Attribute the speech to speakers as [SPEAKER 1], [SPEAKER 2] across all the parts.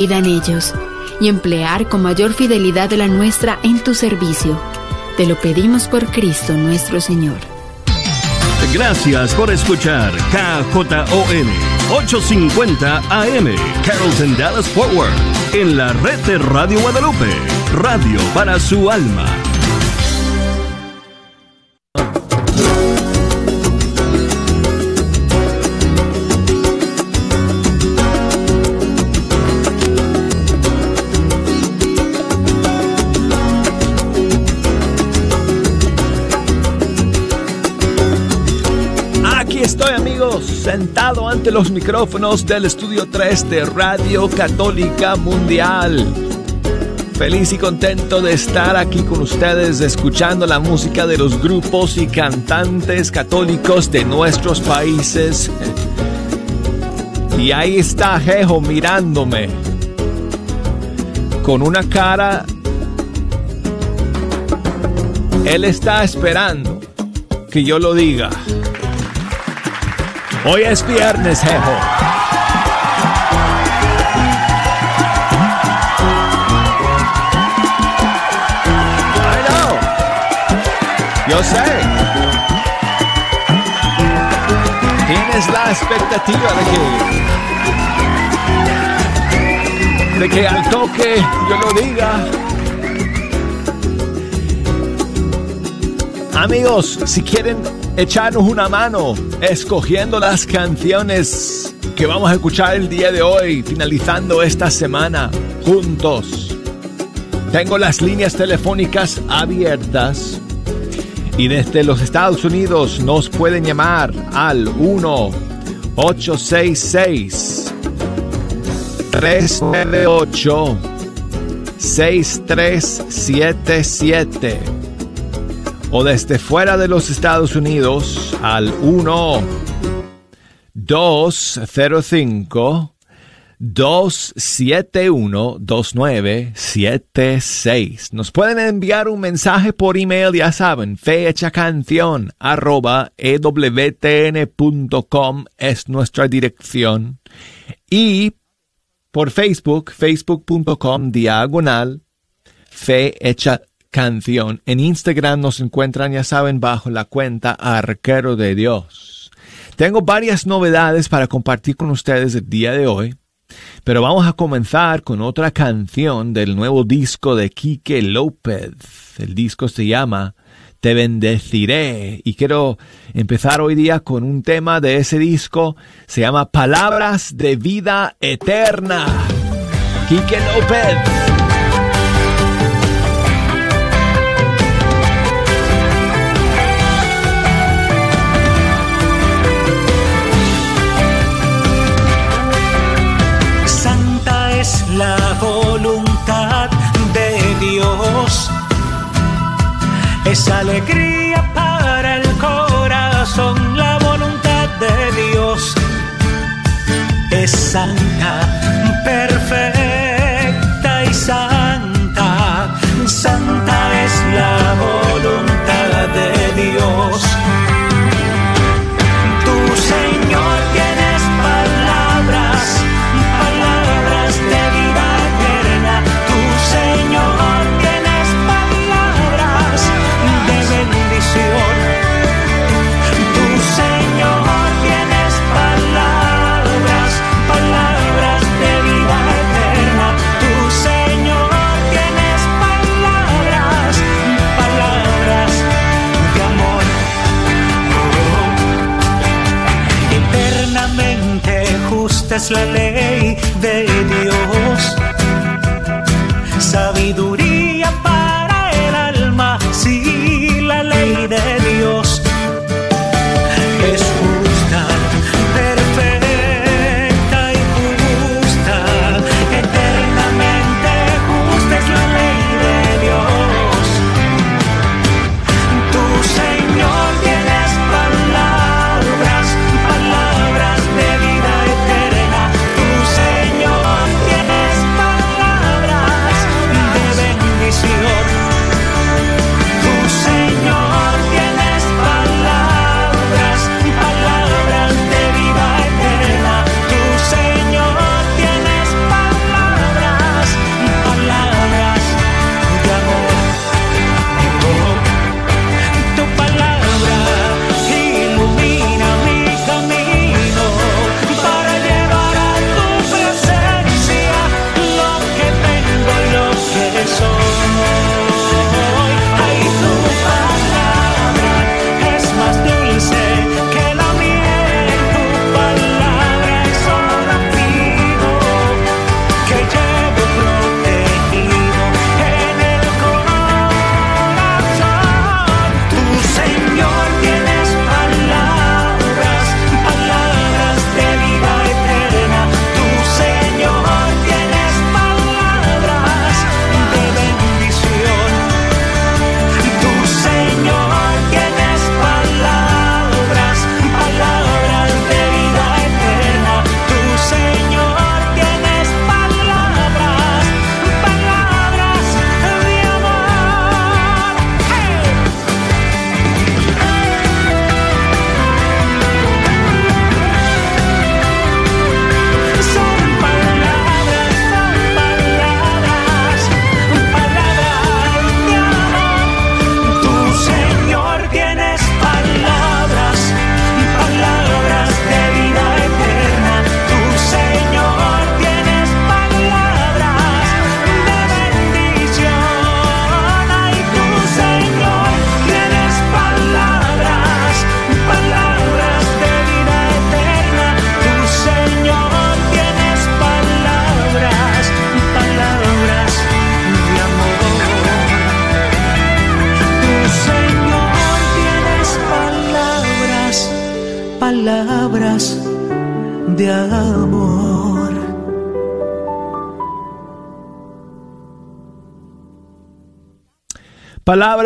[SPEAKER 1] en ellos y emplear con mayor fidelidad la nuestra en tu servicio. Te lo pedimos por Cristo nuestro Señor.
[SPEAKER 2] Gracias por escuchar KJON 850 AM Carrollton Dallas Forward en la red de Radio Guadalupe, radio para su alma. Sentado ante los micrófonos del Estudio 3 de Radio Católica Mundial. Feliz y contento de estar aquí con ustedes escuchando la música de los grupos y cantantes católicos de nuestros países. Y ahí está Jejo mirándome con una cara... Él está esperando que yo lo diga. Hoy es viernes, jejo. Yo sé. Tienes la expectativa de que de que al toque yo lo diga. Amigos, si quieren echarnos una mano escogiendo las canciones que vamos a escuchar el día de hoy, finalizando esta semana juntos. Tengo las líneas telefónicas abiertas y desde los Estados Unidos nos pueden llamar al 1 866 398 6377 o desde fuera de los Estados Unidos al 1 205 271 2976. Nos pueden enviar un mensaje por email, ya saben, fechacanción arroba ewtn.com es nuestra dirección. Y por Facebook, facebook.com diagonal fe canción. En Instagram nos encuentran, ya saben, bajo la cuenta Arquero de Dios. Tengo varias novedades para compartir con ustedes el día de hoy, pero vamos a comenzar con otra canción del nuevo disco de Quique López. El disco se llama Te bendeciré y quiero empezar hoy día con un tema de ese disco, se llama Palabras de Vida Eterna. Quique López.
[SPEAKER 3] La voluntad de Dios. Es alegría para el corazón, la voluntad de Dios. Es santa, es la ley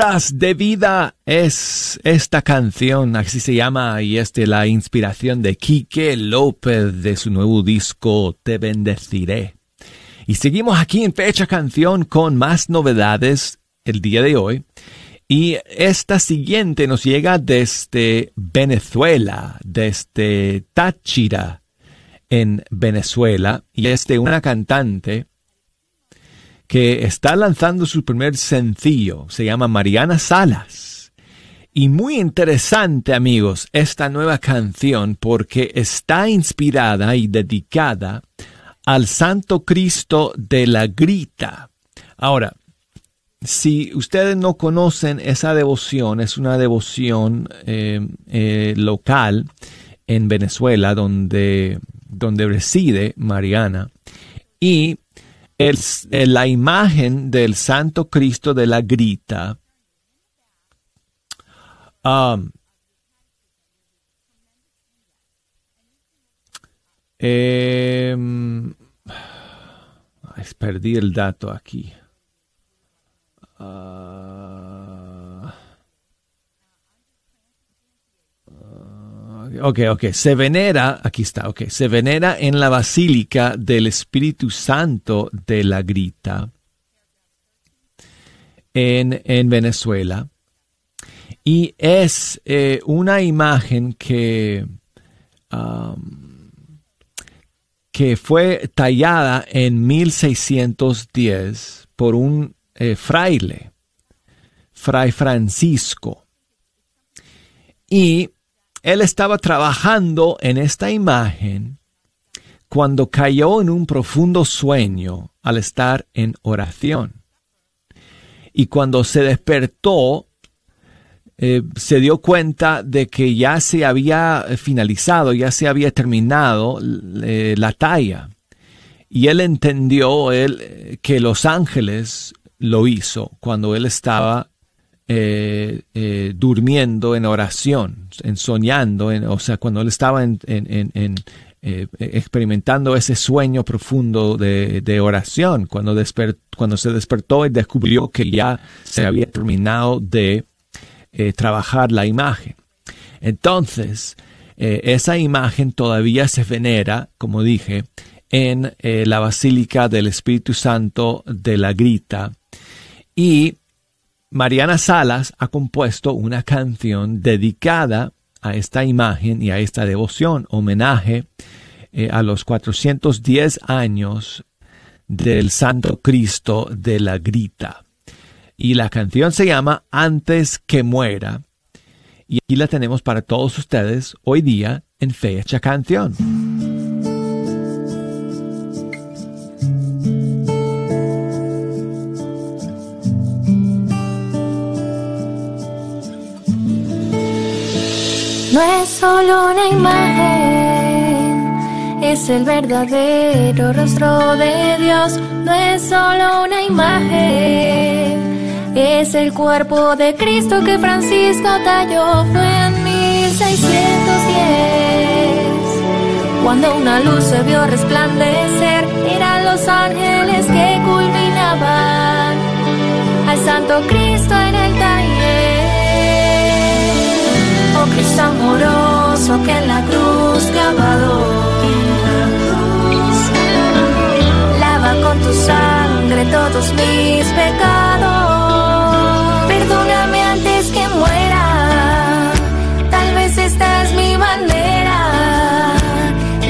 [SPEAKER 2] Palabras de vida es esta canción, así se llama, y es de la inspiración de Quique López de su nuevo disco Te bendeciré. Y seguimos aquí en Fecha Canción con más novedades el día de hoy. Y esta siguiente nos llega desde Venezuela, desde Táchira, en Venezuela, y es de una cantante que está lanzando su primer sencillo. Se llama Mariana Salas. Y muy interesante, amigos, esta nueva canción porque está inspirada y dedicada al Santo Cristo de la Grita. Ahora, si ustedes no conocen esa devoción, es una devoción eh, eh, local en Venezuela donde, donde reside Mariana. Y el, la imagen del Santo Cristo de la Grita um, eh, perdí el dato aquí. Uh, ok, ok, se venera, aquí está, ok, se venera en la Basílica del Espíritu Santo de la Grita en, en Venezuela. Y es eh, una imagen que, que fue tallada en 1610 por un eh, fraile, Fray Francisco. Y él estaba trabajando en esta imagen cuando cayó en un profundo sueño al estar en oración. Y cuando se despertó, eh, se dio cuenta de que ya se había finalizado, ya se había terminado eh, la talla. Y él entendió él, que los ángeles lo hizo cuando él estaba eh, eh, durmiendo en oración, en soñando, o sea, cuando él estaba en, eh, experimentando ese sueño profundo de, oración, cuando, cuando se despertó y descubrió que ya se había terminado de trabajar la imagen. Entonces, esa imagen todavía se venera, como dije, en la Basílica del Espíritu Santo de la Grita. Y Mariana Salas ha compuesto una canción dedicada a esta imagen y a esta devoción, homenaje eh, a los 410 años del Santo Cristo de la Grita. Y la canción se llama Antes que muera. Y aquí la tenemos para todos ustedes hoy día en Fecha Canción.
[SPEAKER 4] No es solo una imagen, es el verdadero rostro de Dios. No es solo una imagen, es el cuerpo de Cristo que Francisco talló. Fue en 1610, cuando una luz se vio resplandecer. Eran los ángeles que culminaban al Santo Cristo Cristo amoroso que en la cruz clavado. Lava con tu sangre todos mis pecados. Perdóname antes que muera. Tal vez esta es mi manera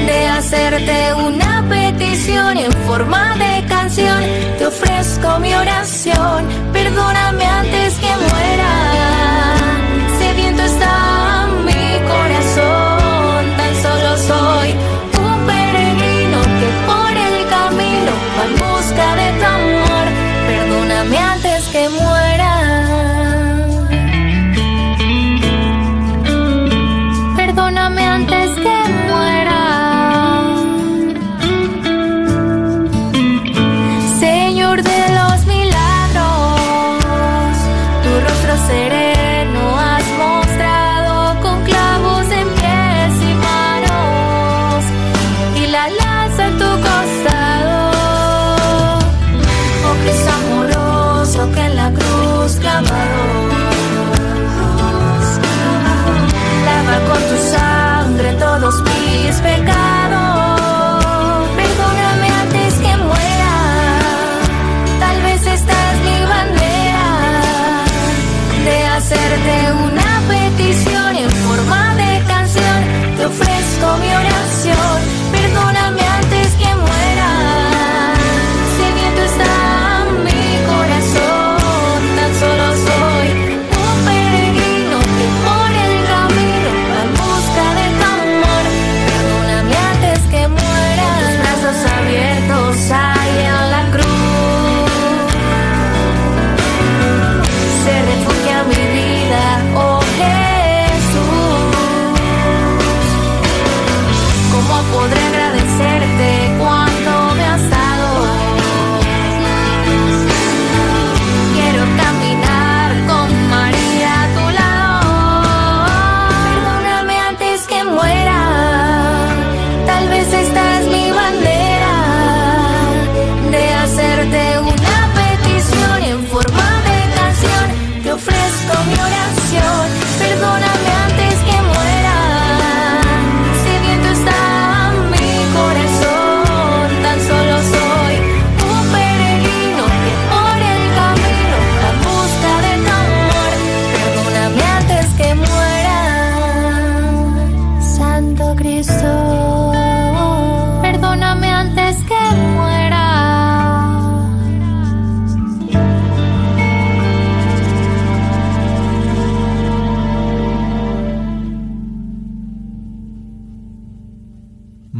[SPEAKER 4] de hacerte una petición en forma de canción. Te ofrezco mi oración. mis.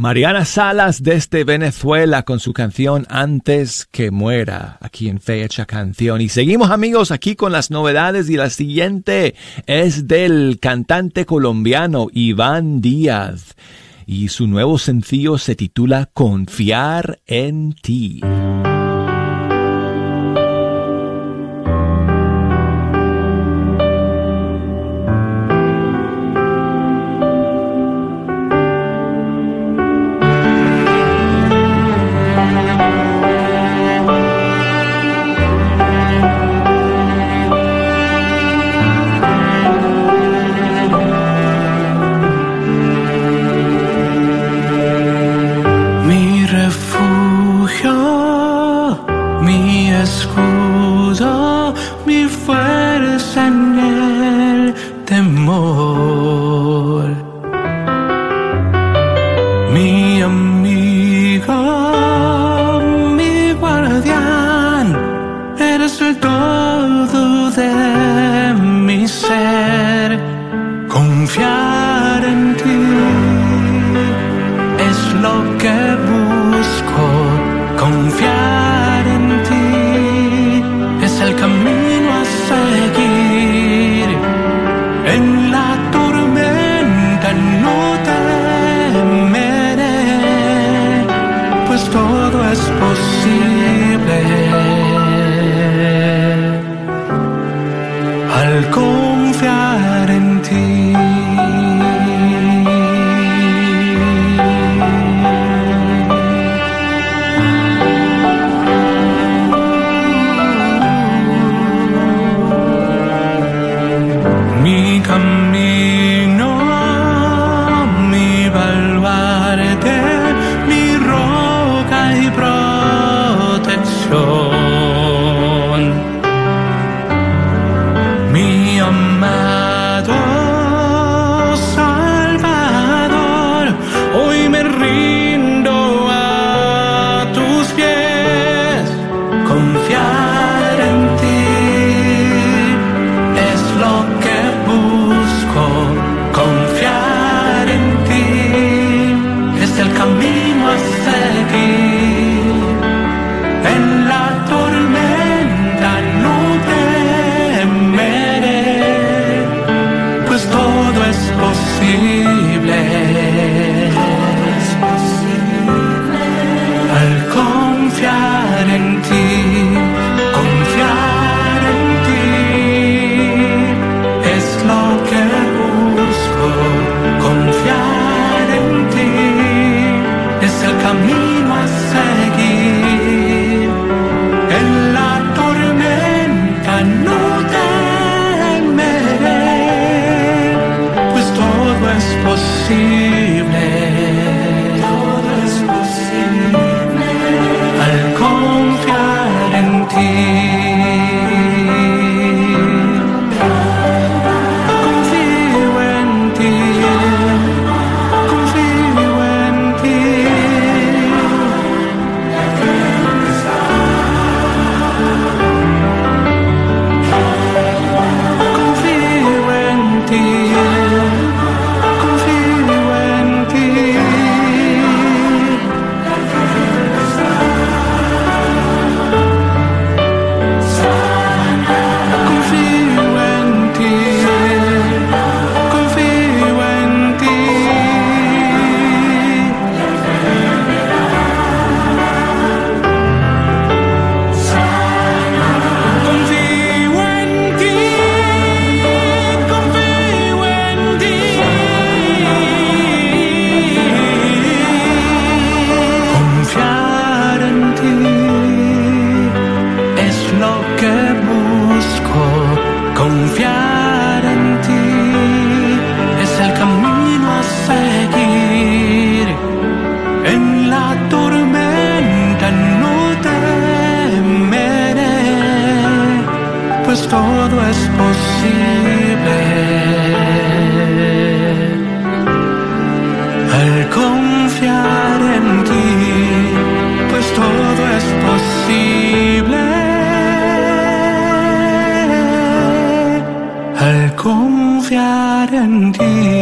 [SPEAKER 2] Mariana Salas desde Venezuela con su canción Antes que muera, aquí en Fecha Canción. Y seguimos amigos aquí con las novedades y la siguiente es del cantante colombiano Iván Díaz y su nuevo sencillo se titula Confiar en ti.
[SPEAKER 3] Confiar en ti.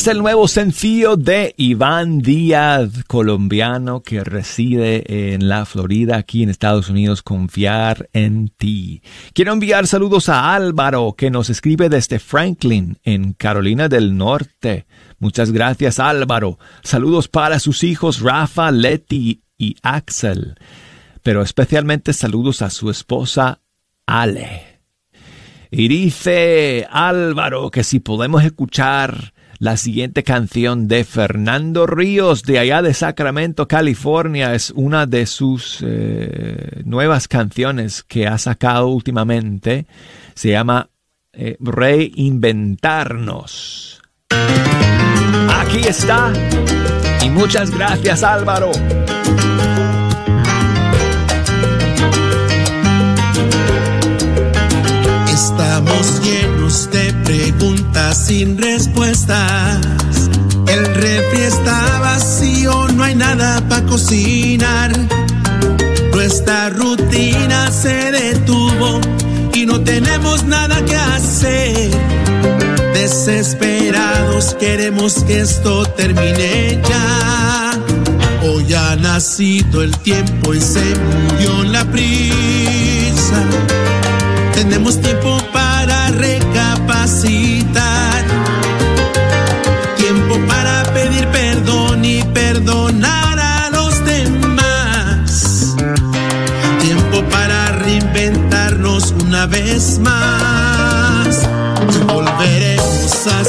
[SPEAKER 3] Es el
[SPEAKER 2] nuevo sencillo de Iván Díaz, colombiano que reside en la Florida, aquí en Estados Unidos, Confiar en ti. Quiero enviar saludos a Álvaro, que nos escribe desde Franklin, en Carolina del Norte. Muchas gracias Álvaro. Saludos para sus hijos Rafa, Leti y Axel. Pero especialmente saludos a su esposa Ale. Y dice Álvaro que si podemos escuchar la siguiente canción de Fernando Ríos de allá de Sacramento, California, es una de sus eh, nuevas canciones que ha sacado últimamente. Se llama eh, Reinventarnos. Aquí está. Y muchas gracias Álvaro.
[SPEAKER 5] Estamos llenos de preguntas sin respuestas. El refri está vacío, no hay nada para cocinar. Nuestra rutina se detuvo y no tenemos nada que hacer. Desesperados queremos que esto termine ya. Hoy ha nacido el tiempo y se murió la prisa tenemos tiempo para recapacitar. Tiempo para pedir perdón y perdonar a los demás. Tiempo para reinventarnos una vez más. Volveremos a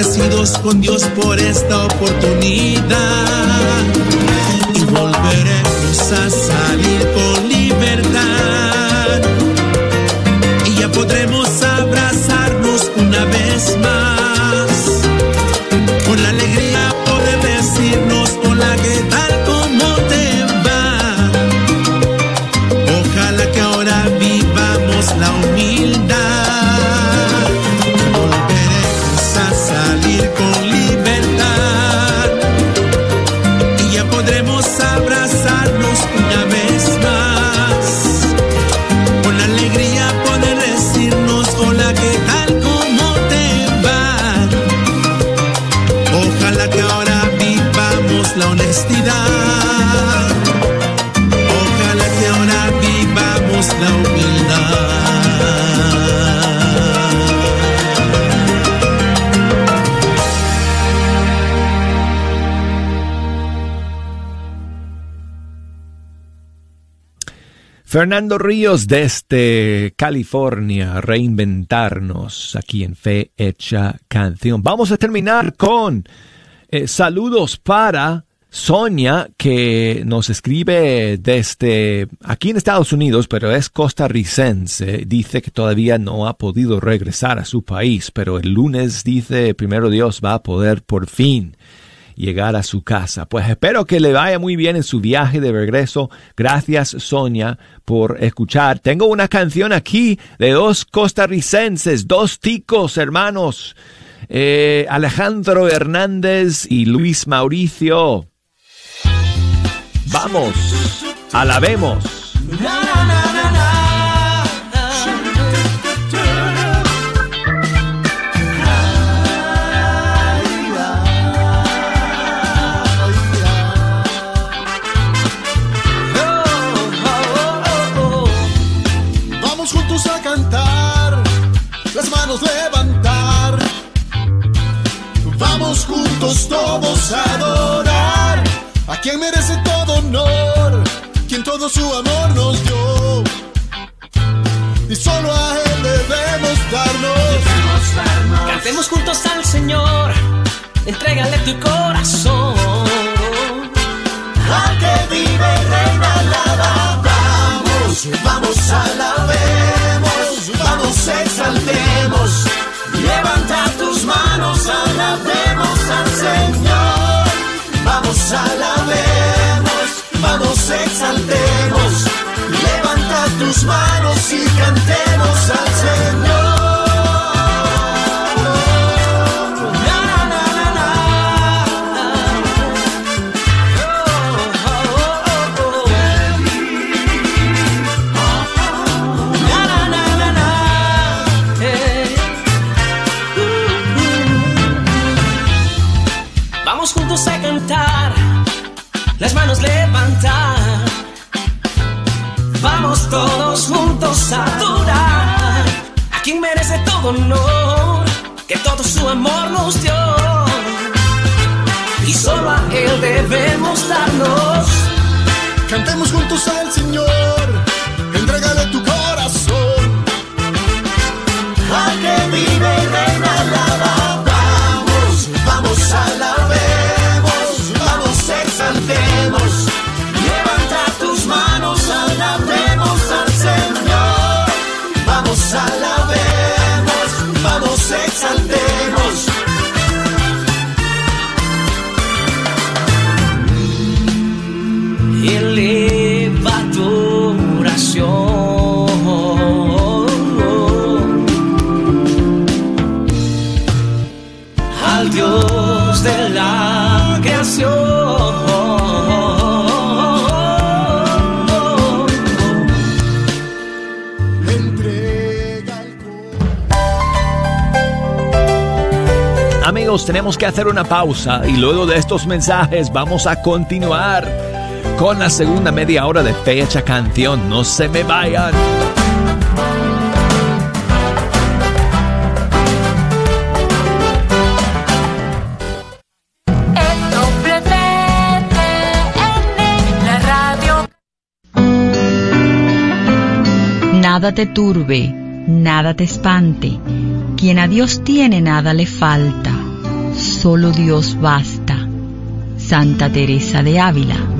[SPEAKER 5] Agradecidos con Dios por esta oportunidad. Y volveremos a salir
[SPEAKER 2] Fernando Ríos desde California, reinventarnos aquí en Fe Hecha Canción. Vamos a terminar con eh, saludos para Sonia, que nos escribe desde aquí en Estados Unidos, pero es costarricense. Dice que todavía no ha podido regresar a su país, pero el lunes dice, primero Dios, va a poder por fin llegar a su casa. Pues espero que le vaya muy bien en su viaje de regreso. Gracias Sonia por escuchar. Tengo una canción aquí de dos costarricenses, dos ticos hermanos, eh, Alejandro Hernández y Luis Mauricio. Vamos, alabemos.
[SPEAKER 6] Juntos todos a adorar a quien merece todo honor, quien todo su amor nos dio. Y solo a él debemos darnos.
[SPEAKER 7] Cantemos juntos al Señor, entrégale tu corazón.
[SPEAKER 6] Al que vive y reina alaba. Vamos, vamos, alabemos, Vamos, vamos, exaltemos. Levanta tus manos y cantemos al
[SPEAKER 7] todos juntos a adorar a quien merece todo honor, que todo su amor nos dio. Y solo a él debemos darnos.
[SPEAKER 6] Cantemos juntos al Señor, entrégale tu corazón. Al que vive y reina alaba, vamos, vamos, alabemos,
[SPEAKER 2] tenemos que hacer una pausa y luego de estos mensajes vamos a continuar con la segunda media hora de Fecha Canción. No se me vayan.
[SPEAKER 4] la radio.
[SPEAKER 1] Nada te turbe, nada te espante. Quien a Dios tiene nada le falta. Solo Dios basta. Santa Teresa de Ávila.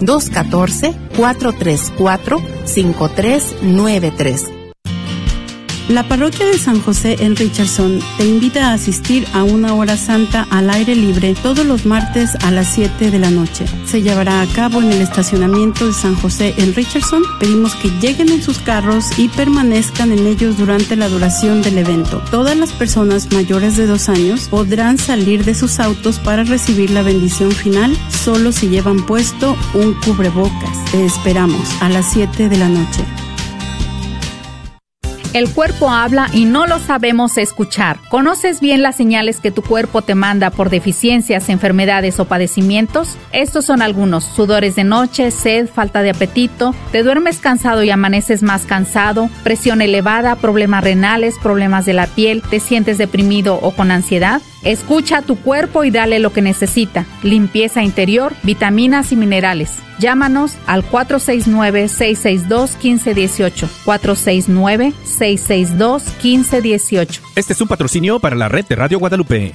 [SPEAKER 8] 214-434-5393.
[SPEAKER 9] La parroquia de San José en Richardson te invita a asistir a una hora santa al aire libre todos los martes a las 7 de la noche. Se llevará a cabo en el estacionamiento de San José en Richardson. Pedimos que lleguen en sus carros y permanezcan en ellos durante la duración del evento. Todas las personas mayores de dos años podrán salir de sus autos para recibir la bendición final solo si llevan puesto un cubrebocas. Te esperamos a las 7 de la noche.
[SPEAKER 10] El cuerpo habla y no lo sabemos escuchar. ¿Conoces bien las señales que tu cuerpo te manda por deficiencias, enfermedades o padecimientos? Estos son algunos. Sudores de noche, sed, falta de apetito, te duermes cansado y amaneces más cansado, presión elevada, problemas renales, problemas de la piel, te sientes deprimido o con ansiedad. Escucha a tu cuerpo y dale lo que necesita. Limpieza interior, vitaminas y minerales. Llámanos al 469-662-1518. 469-662-1518.
[SPEAKER 11] Este es un patrocinio para la red de Radio Guadalupe.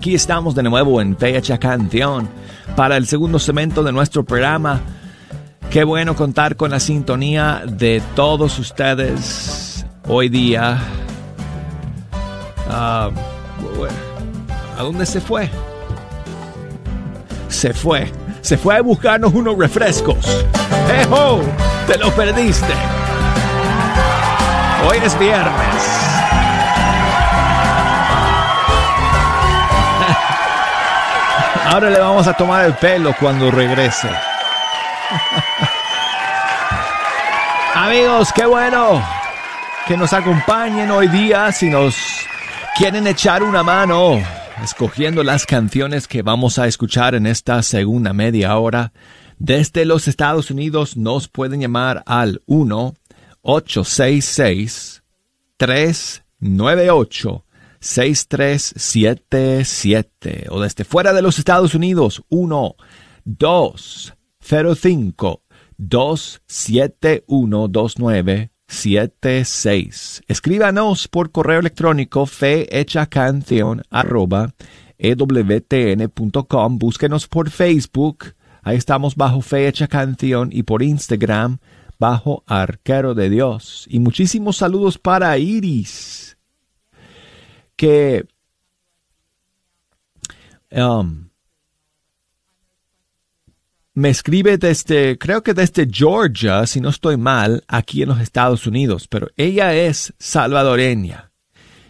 [SPEAKER 2] Aquí estamos de nuevo en Fecha Canción para el segundo segmento de nuestro programa. Qué bueno contar con la sintonía de todos ustedes hoy día. Bueno, ¿A dónde se fue? Se fue. Se fue a buscarnos unos refrescos. ¡Ejo! ¡Te lo perdiste! Hoy es viernes. Ahora le vamos a tomar el pelo cuando regrese. Amigos, qué bueno que nos acompañen hoy día si nos quieren echar una mano escogiendo las canciones que vamos a escuchar en esta segunda media hora. Desde los Estados Unidos nos pueden llamar al 1 866 398 6377 o desde fuera de los Estados Unidos 1 205 271 2976 Escríbanos por correo electrónico fehechacanción arroba ewtn.com. Búsquenos por Facebook. Ahí estamos bajo Fe Hecha Canción y por Instagram bajo Arquero de Dios. Y muchísimos saludos para Iris que um, me escribe desde, creo que desde Georgia, si no estoy mal, aquí en los Estados Unidos, pero ella es salvadoreña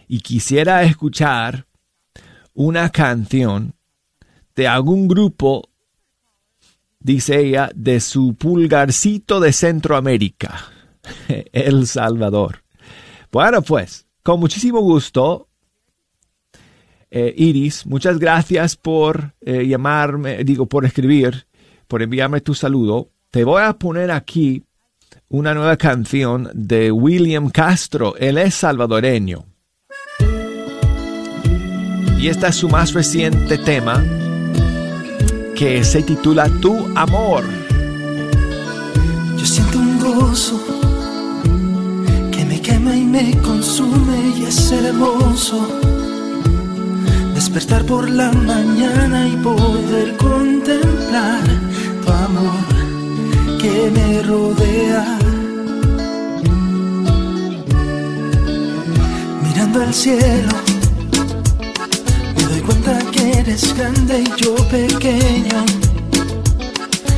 [SPEAKER 2] y quisiera escuchar una canción de algún grupo, dice ella, de su pulgarcito de Centroamérica, El Salvador. Bueno, pues, con muchísimo gusto, eh, Iris, muchas gracias por eh, llamarme, digo, por escribir, por enviarme tu saludo. Te voy a poner aquí una nueva canción de William Castro. Él es salvadoreño. Y este es su más reciente tema que se titula Tu Amor.
[SPEAKER 12] Yo siento un gozo que me quema y me consume y es hermoso despertar por la mañana y poder contemplar tu amor que me rodea. Mirando al cielo, me doy cuenta que eres grande y yo pequeño.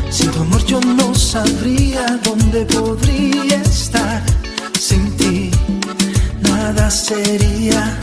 [SPEAKER 12] Sin tu amor yo no sabría dónde podría estar. Sin ti nada sería.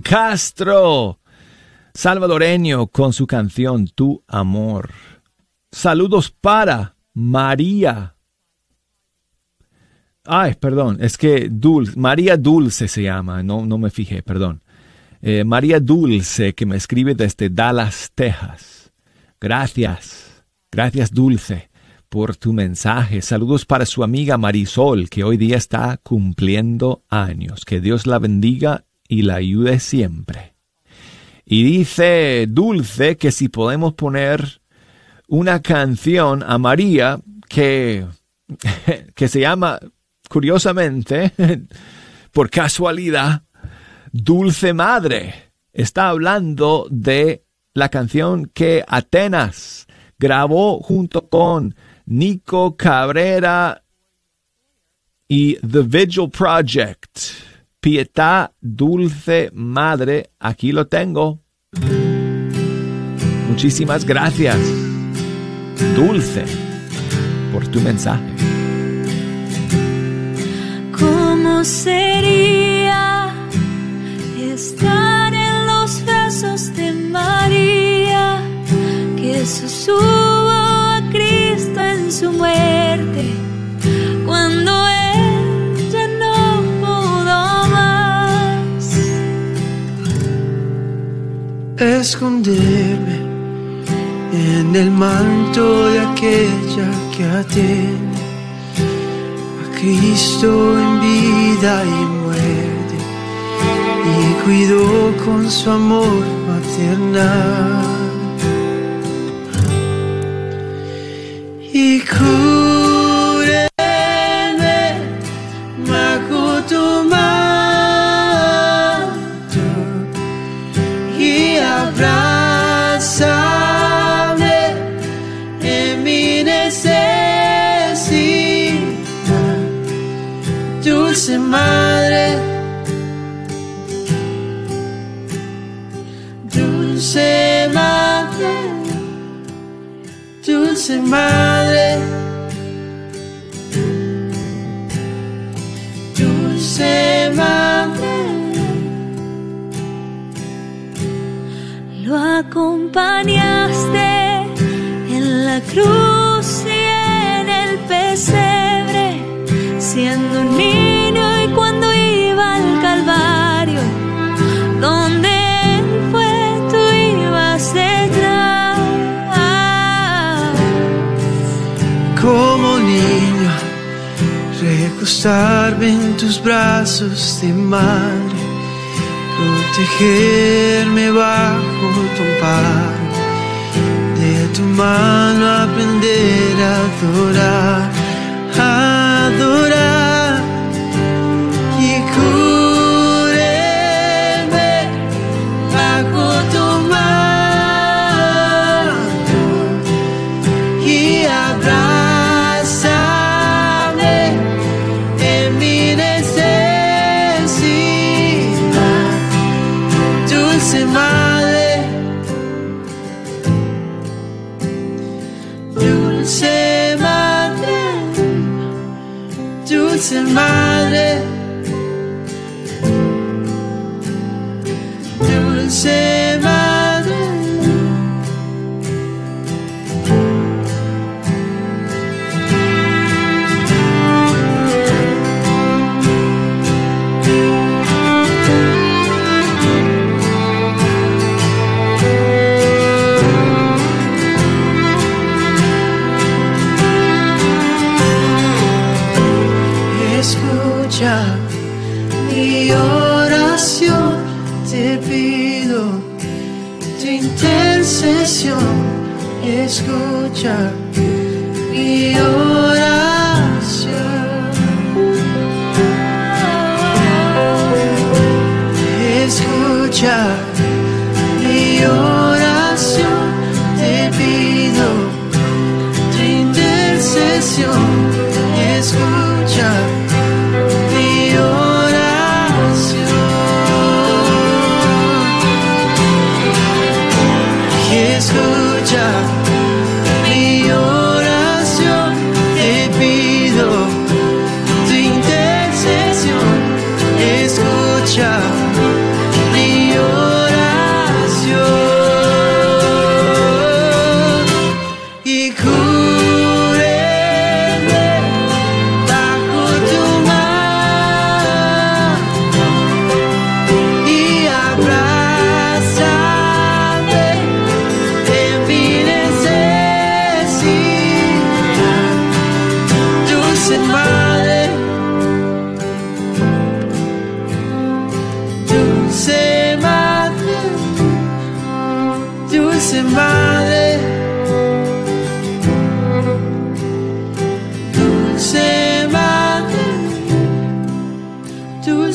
[SPEAKER 2] Castro, salvadoreño, con su canción Tu Amor. Saludos para María. Ay, perdón, es que Dulce, María Dulce se llama, no, no me fijé, perdón. Eh, María Dulce, que me escribe desde Dallas, Texas. Gracias, gracias Dulce por tu mensaje. Saludos para su amiga Marisol, que hoy día está cumpliendo años. Que Dios la bendiga y la ayude siempre. Y dice Dulce que si podemos poner una canción a María que, que se llama, curiosamente, por casualidad, Dulce Madre. Está hablando de la canción que Atenas grabó junto con Nico Cabrera y The Vigil Project. Pietà Dulce Madre, aquí lo tengo. Muchísimas gracias, Dulce, por tu mensaje.
[SPEAKER 13] ¿Cómo sería estar en los brazos de María que sostuvo a Cristo en su muerte
[SPEAKER 12] esconderme en el manto de aquella que atiende a Cristo en vida y muerte y cuidó con su amor maternal. Y dulce madre.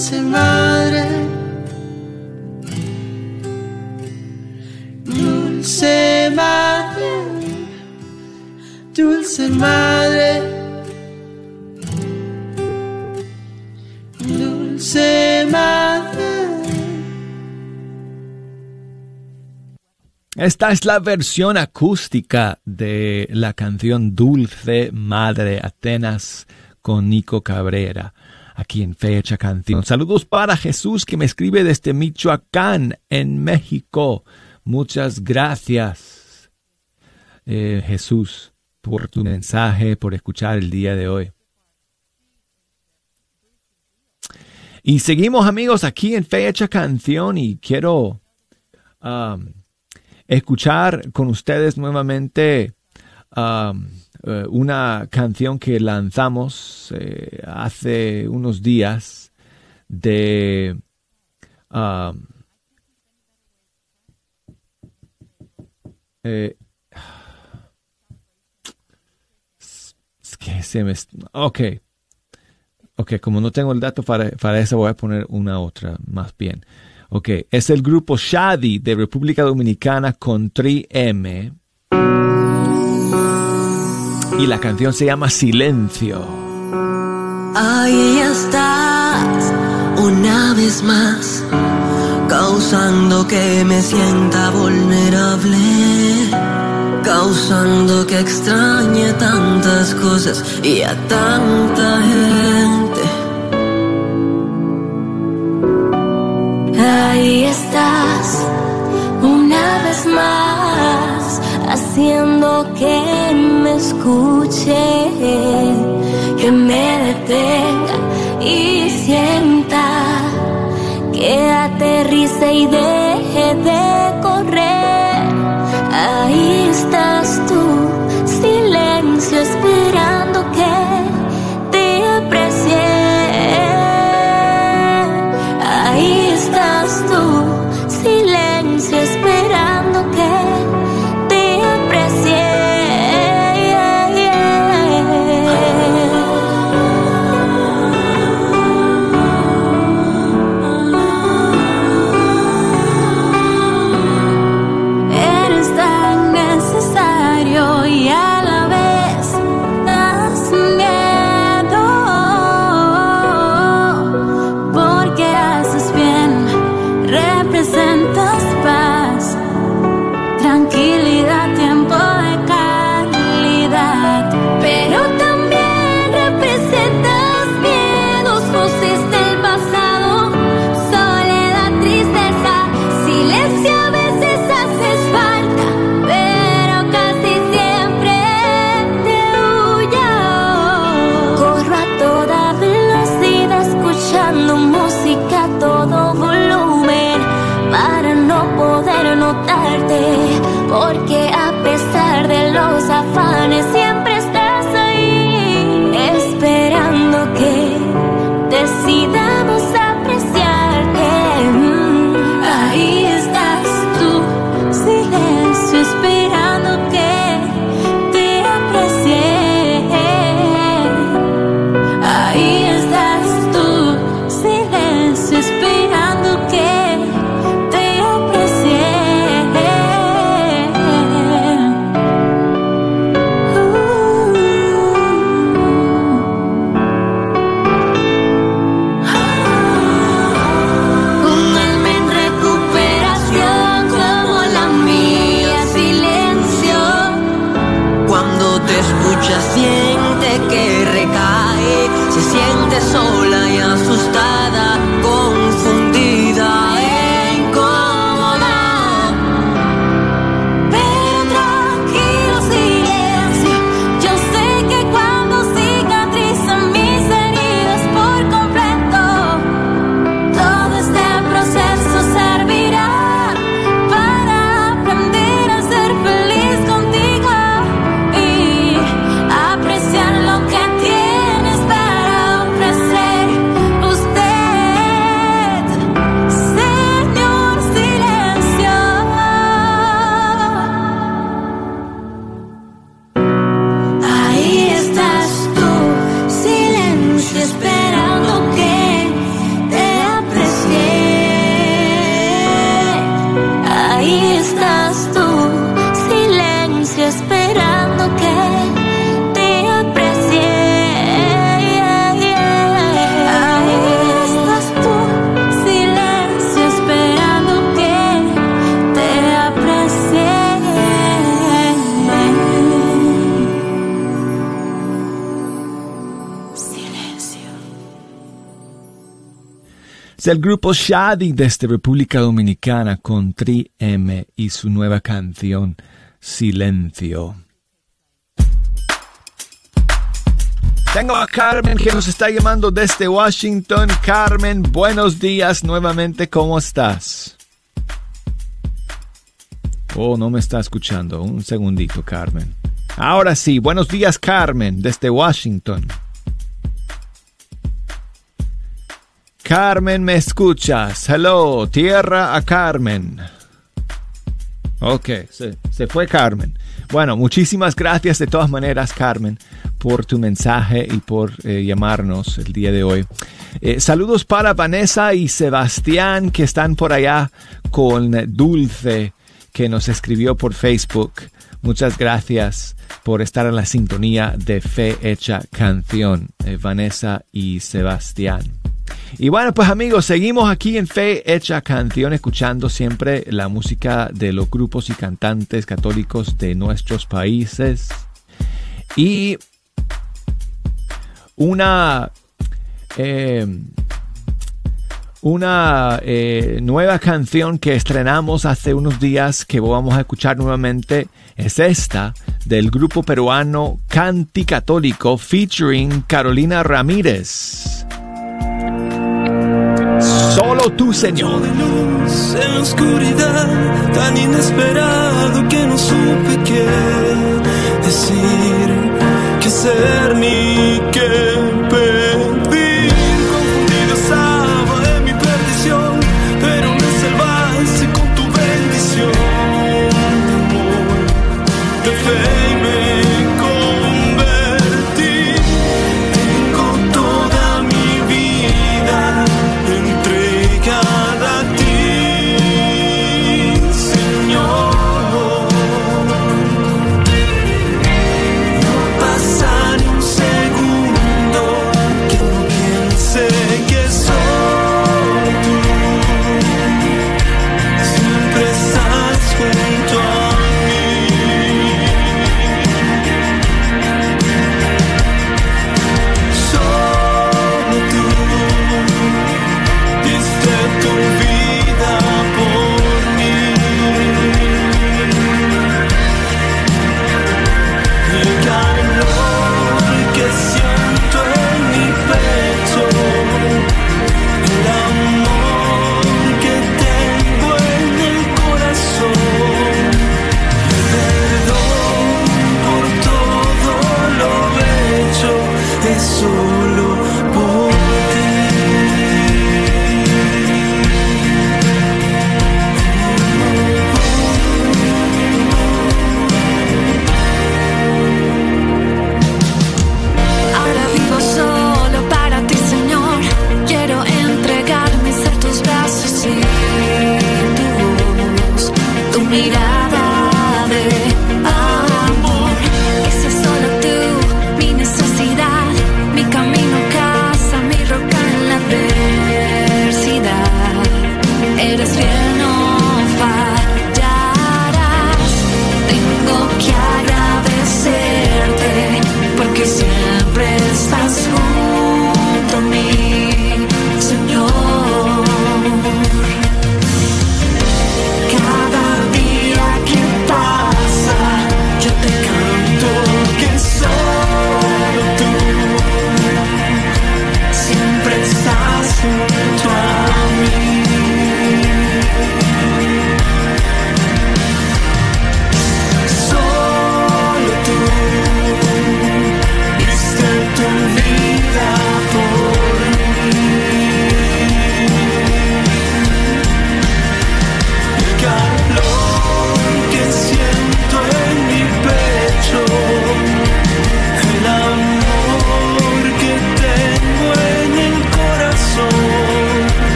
[SPEAKER 12] Dulce madre, dulce madre, dulce madre, dulce madre.
[SPEAKER 2] Esta es la versión acústica de la canción Dulce Madre Atenas con Nico Cabrera, aquí en Fecha Canción. Saludos para Jesús que me escribe desde Michoacán, en México. Muchas gracias, eh, Jesús, por tu mensaje, por escuchar el día de hoy. Y seguimos amigos aquí en Fecha Canción y quiero... um, escuchar con ustedes nuevamente um, eh, una canción que lanzamos eh, hace unos días de um, eh, que se me ok ok como no tengo el dato para, para eso voy a poner una otra más bien Ok, es el grupo Shadi de República Dominicana con 3M. Y la canción se llama Silencio.
[SPEAKER 14] Ahí estás, una vez más, causando que me sienta vulnerable, causando que extrañe tantas cosas y a tanta gente.
[SPEAKER 4] Ahí estás, una vez más, haciendo que escuche, que me detenga y sienta, que aterrice y deje de
[SPEAKER 2] El grupo Shadi desde República Dominicana con Tri M y su nueva canción Silencio. Tengo a Carmen que nos está llamando desde Washington. Carmen, buenos días nuevamente, ¿cómo estás? Oh, no me está escuchando. Un segundito, Carmen. Ahora sí, buenos días, Carmen, desde Washington. Carmen, ¿me escuchas? Hello, tierra a Carmen. Ok, se, se fue Carmen. Bueno, muchísimas gracias de todas maneras, Carmen, por tu mensaje y por eh, llamarnos el día de hoy. Eh, saludos para Vanessa y Sebastián que están por allá con Dulce, que nos escribió por Facebook. Muchas gracias por estar en la sintonía de Fe Hecha Canción, eh, Vanessa y Sebastián. Y bueno, pues amigos, seguimos aquí en Fe Hecha Canción, escuchando siempre la música de los grupos y cantantes católicos de nuestros países. Y una, eh, una eh, nueva canción que estrenamos hace unos días que vamos a escuchar nuevamente es esta del grupo peruano Canti Católico featuring Carolina Ramírez. Solo tú, Señor.
[SPEAKER 15] luz en la oscuridad, tan inesperado que no supe qué decir, qué hacer ni qué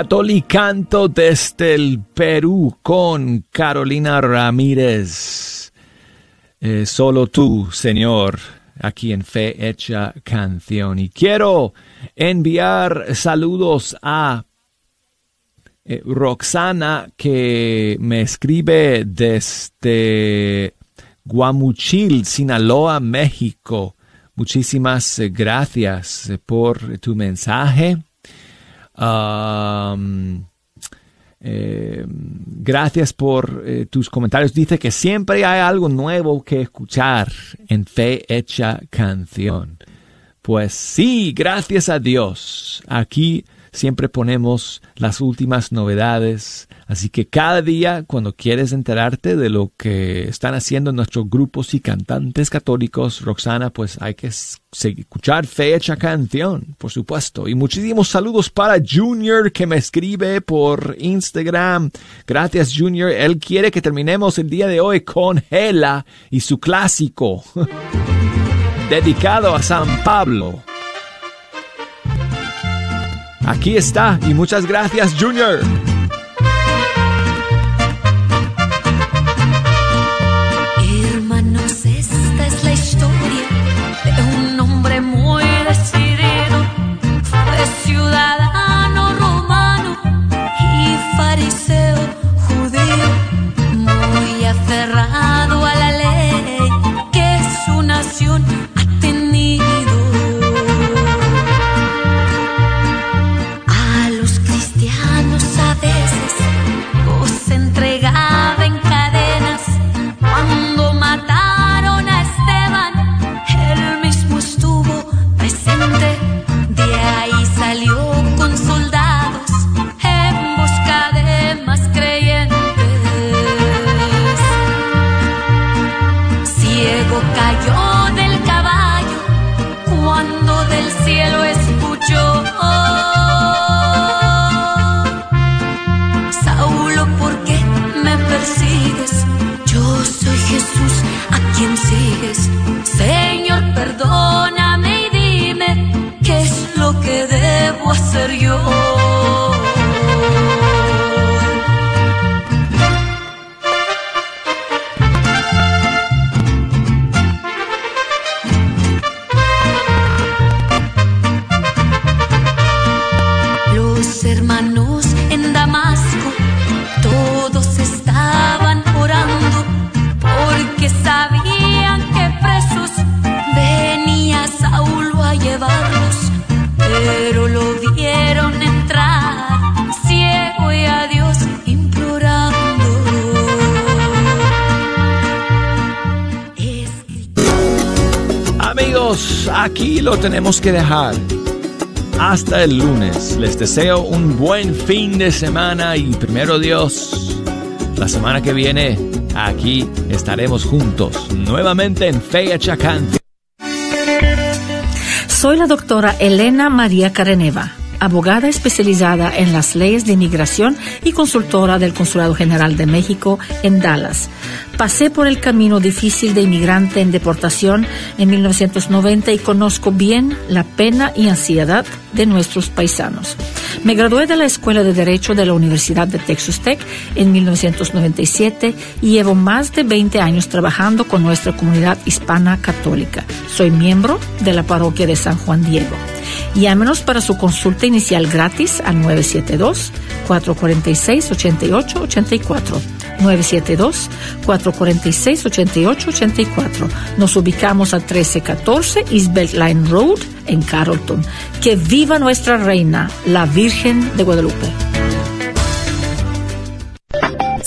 [SPEAKER 2] Catolicanto desde el Perú con Carolina Ramírez. Eh, solo tú, Señor, aquí en Fe Hecha Canción. Y quiero enviar saludos a eh, Roxana que me escribe desde Guamuchil, Sinaloa, México. Muchísimas gracias por tu mensaje. Eh, gracias por eh, tus comentarios. Dice que siempre hay algo nuevo que escuchar en Fe Hecha Canción. Pues sí, gracias a Dios. Aquí siempre ponemos las últimas novedades. Así que cada día, cuando quieres enterarte de lo que están haciendo nuestros grupos y cantantes católicos, Roxana, pues hay que escuchar fecha canción, por supuesto. Y muchísimos saludos para Junior que me escribe por Instagram. Gracias, Junior. Él quiere que terminemos el día de hoy con Hela y su clásico dedicado a San Pablo. Aquí está y muchas gracias Junior. Lo tenemos que dejar. Hasta el lunes. Les deseo un buen fin de semana y primero Dios, la semana que viene aquí estaremos juntos nuevamente en Fecha Canción.
[SPEAKER 16] Soy la doctora Elena María Careneva, abogada especializada en las leyes de inmigración y consultora del Consulado General de México en Dallas. Pasé por el camino difícil de inmigrante en deportación en 1990 y conozco bien la pena y ansiedad de nuestros paisanos. Me gradué de la Escuela de Derecho de la Universidad de Texas Tech en 1997 y llevo más de 20 años trabajando con nuestra comunidad hispana católica. Soy miembro de la parroquia de San Juan Diego. Llámenos para su consulta inicial gratis al 972-446-8884. 972-446-8884. Nos ubicamos a 1314 East Beltline Road en Carrollton. Que viva nuestra reina, la Virgen de Guadalupe.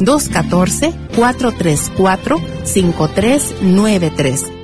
[SPEAKER 8] 214-434-5393.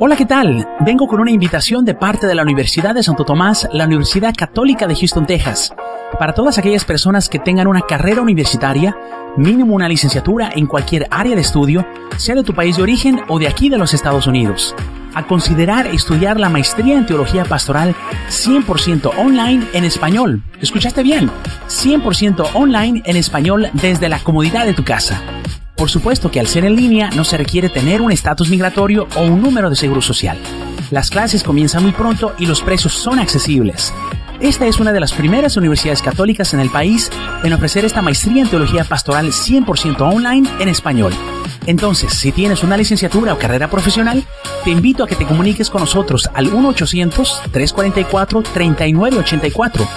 [SPEAKER 17] Hola, ¿qué tal? Vengo con una invitación de parte de la Universidad de Santo Tomás, la Universidad Católica de Houston, Texas, para todas aquellas personas que tengan una carrera universitaria, mínimo una licenciatura en cualquier área de estudio, sea de tu país de origen o de aquí de los Estados Unidos, a considerar estudiar la maestría en teología pastoral 100% online en español. ¿Escuchaste bien? 100% online en español desde la comodidad de tu casa. Por supuesto que al ser en línea no se requiere tener un estatus migratorio o un número de seguro social. Las clases comienzan muy pronto y los precios son accesibles. Esta es una de las primeras universidades católicas en el país en ofrecer esta maestría en teología pastoral 100% online en español. Entonces, si tienes una licenciatura o carrera profesional, te invito a que te comuniques con nosotros al 1-800-344-3984.